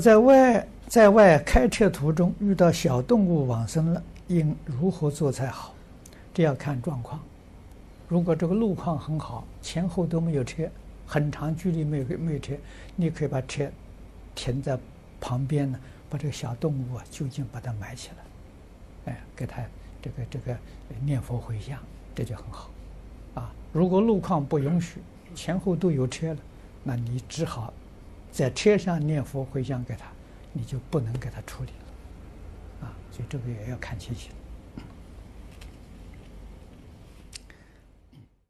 在外在外开车途中遇到小动物往生了，应如何做才好？这要看状况。如果这个路况很好，前后都没有车，很长距离没有没有车，你可以把车停在旁边呢，把这个小动物啊就近把它埋起来，哎，给它这个这个念佛回向，这就很好。啊，如果路况不允许，前后都有车了，那你只好在车上念佛回向给他，你就不能给他处理了。啊，所以这个也要看情形。